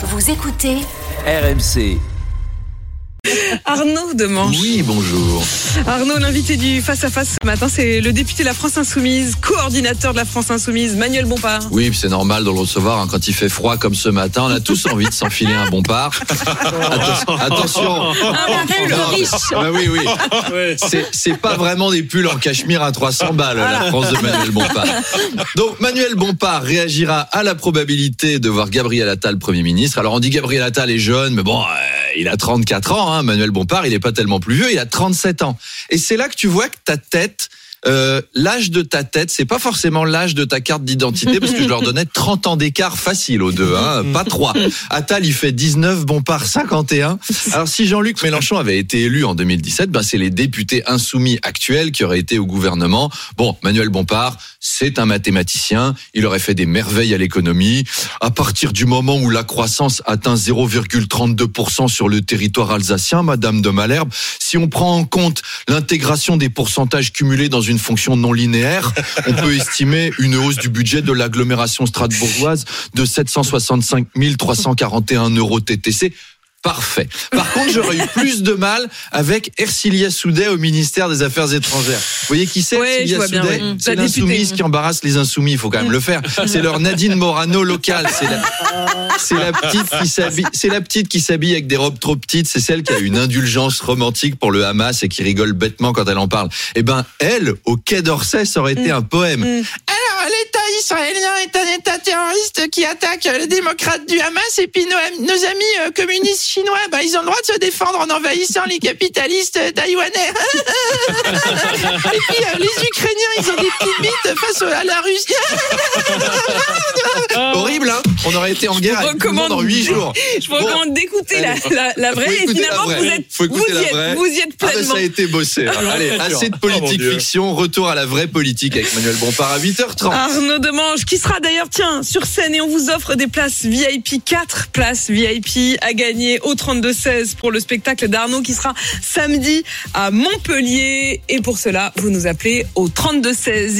Vous écoutez RMC. Arnaud Demanche. Oui, bonjour. Arnaud, l'invité du Face à Face ce matin, c'est le député de la France Insoumise, coordinateur de la France Insoumise, Manuel Bompard. Oui, c'est normal de le recevoir hein, quand il fait froid comme ce matin. On a tous envie de s'enfiler un bon par. Attention, attention. Un pull riche. Ah oui, oui. C'est- C'est pas vraiment des pulls en cachemire à 300 balles, la France de Manuel Bompard. Donc, Manuel Bompard réagira à la probabilité de voir Gabriel Attal Premier ministre. Alors, on dit Gabriel Attal est jeune, mais bon, euh, il a 34 ans. Hein. Manuel Bompard, il est pas tellement plus vieux, il a 37 ans. Et c'est là que tu vois que ta tête... euh, l'âge de ta tête, c'est pas forcément l'âge de ta carte d'identité parce que je leur donnais 30 ans d'écart facile aux deux, hein, pas 3. Attal, il fait 19, Bompard 51. Alors si Jean-Luc Mélenchon avait été élu en 2017, ben c'est les députés insoumis actuels qui auraient été au gouvernement. Bon, Manuel Bompard, c'est un mathématicien, il aurait fait des merveilles à l'économie. À partir du moment où la croissance atteint 0,32% sur le territoire alsacien, Madame de Malherbe, si on prend en compte l'intégration des pourcentages cumulés dans une fonction non linéaire, on peut estimer une hausse du budget de l'agglomération strasbourgeoise de 765 341 euros TTC. Parfait. Par contre, j'aurais eu plus de mal avec Ercilia Soudet au ministère des Affaires étrangères. Vous voyez qui c'est Ouais, Ercilia Soudet. C'est l'insoumise qui embarrasse les insoumis, il faut quand même le faire. C'est leur Nadine Morano locale. C'est la, petite qui s'habille, c'est la petite qui s'habille avec des robes trop petites. C'est celle qui a une indulgence romantique pour le Hamas et qui rigole bêtement quand elle en parle. Eh ben, elle, au Quai d'Orsay, ça aurait été un poème. Israélien est un État terroriste qui attaque les démocrates du Hamas et puis nos, am- nos amis euh, communistes chinois, bah, ils ont le droit de se défendre en envahissant les capitalistes taïwanais. et puis euh, les Ukrainiens, ils ont des petites bites face à la Russie. Hein On aurait été en guerre avec tout le monde en recommande- huit jours. Je vous recommande d'écouter la, Allez. la, la vraie et finalement vraie. vous êtes, vous y êtes, vraie. vous y êtes Ah ben, pleinement. ça a été bossé. Allez, assez de politique fiction, retour à la vraie politique avec Manuel Bompard à 8h30. Arnaud Demange, qui sera d'ailleurs, tiens, sur scène et on vous offre des places VIP, 4 places VIP à gagner au 32-16 pour le spectacle d'Arnaud qui sera samedi à Montpellier. Et pour cela, vous nous appelez au 32-16.